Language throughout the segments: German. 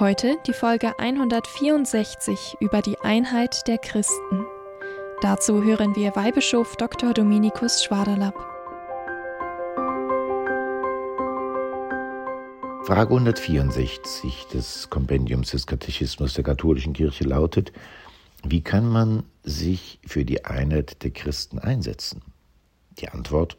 Heute die Folge 164 über die Einheit der Christen. Dazu hören wir Weihbischof Dr. Dominikus Schwaderlapp. Frage 164 des Kompendiums des Katechismus der katholischen Kirche lautet, wie kann man sich für die Einheit der Christen einsetzen? Die Antwort,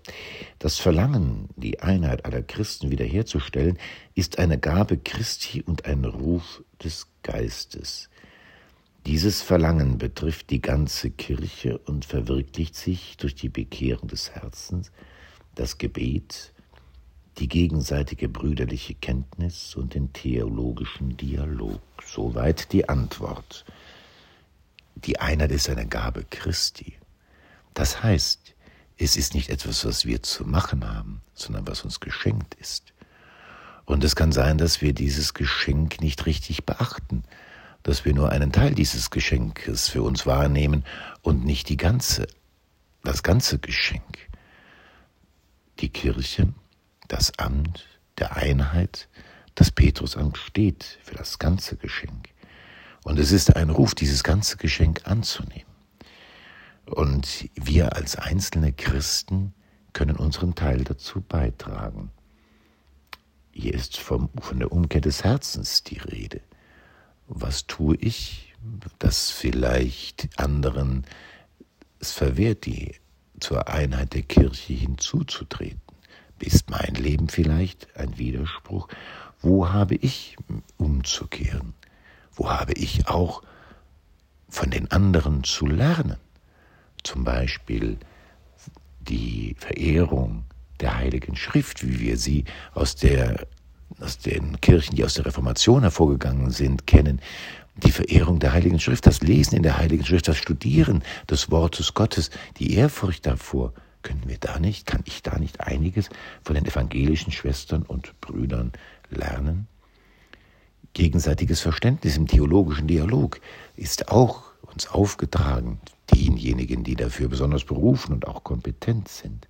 das Verlangen, die Einheit aller Christen wiederherzustellen, ist eine Gabe Christi und ein Ruf des Geistes. Dieses Verlangen betrifft die ganze Kirche und verwirklicht sich durch die Bekehrung des Herzens, das Gebet, die gegenseitige brüderliche Kenntnis und den theologischen Dialog. Soweit die Antwort. Die Einheit ist eine Gabe Christi. Das heißt, es ist nicht etwas, was wir zu machen haben, sondern was uns geschenkt ist. Und es kann sein, dass wir dieses Geschenk nicht richtig beachten, dass wir nur einen Teil dieses Geschenkes für uns wahrnehmen und nicht die ganze, das ganze Geschenk. Die Kirche, das Amt der Einheit, das Petrusamt steht für das ganze Geschenk. Und es ist ein Ruf, dieses ganze Geschenk anzunehmen. Und wir als einzelne Christen können unseren Teil dazu beitragen. Hier ist vom, von der Umkehr des Herzens die Rede. Was tue ich, das vielleicht anderen es verwehrt, die zur Einheit der Kirche hinzuzutreten? Ist mein Leben vielleicht ein Widerspruch? Wo habe ich umzukehren? Wo habe ich auch von den anderen zu lernen? Zum Beispiel die Verehrung der Heiligen Schrift, wie wir sie aus, der, aus den Kirchen, die aus der Reformation hervorgegangen sind, kennen. Die Verehrung der Heiligen Schrift, das Lesen in der Heiligen Schrift, das Studieren des Wortes Gottes, die Ehrfurcht davor. Können wir da nicht, kann ich da nicht einiges von den evangelischen Schwestern und Brüdern lernen? Gegenseitiges Verständnis im theologischen Dialog ist auch uns aufgetragen diejenigen, die dafür besonders berufen und auch kompetent sind.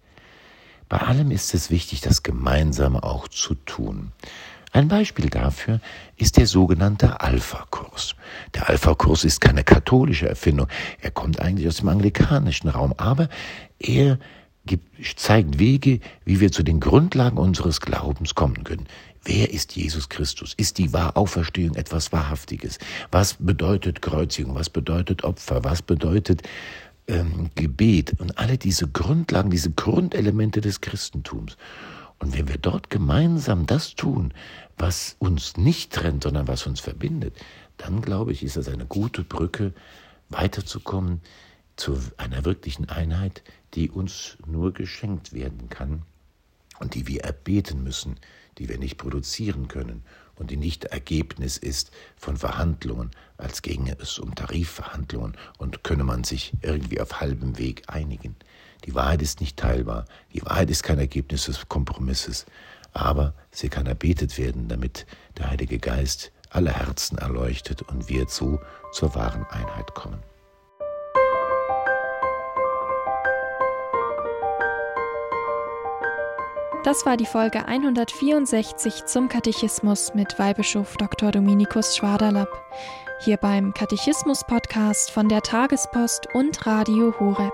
Bei allem ist es wichtig, das Gemeinsame auch zu tun. Ein Beispiel dafür ist der sogenannte Alpha-Kurs. Der Alpha-Kurs ist keine katholische Erfindung. Er kommt eigentlich aus dem anglikanischen Raum, aber er gibt, zeigt Wege, wie wir zu den Grundlagen unseres Glaubens kommen können. Wer ist Jesus Christus? Ist die Auferstehung etwas Wahrhaftiges? Was bedeutet Kreuzigung? Was bedeutet Opfer? Was bedeutet ähm, Gebet? Und alle diese Grundlagen, diese Grundelemente des Christentums. Und wenn wir dort gemeinsam das tun, was uns nicht trennt, sondern was uns verbindet, dann glaube ich, ist das eine gute Brücke, weiterzukommen zu einer wirklichen Einheit, die uns nur geschenkt werden kann und die wir erbeten müssen, die wir nicht produzieren können und die nicht Ergebnis ist von Verhandlungen, als ginge es um Tarifverhandlungen und könne man sich irgendwie auf halbem Weg einigen. Die Wahrheit ist nicht teilbar, die Wahrheit ist kein Ergebnis des Kompromisses, aber sie kann erbetet werden, damit der Heilige Geist alle Herzen erleuchtet und wir so zur wahren Einheit kommen. Das war die Folge 164 zum Katechismus mit Weihbischof Dr. Dominikus Schwaderlapp. Hier beim Katechismus-Podcast von der Tagespost und Radio Horeb.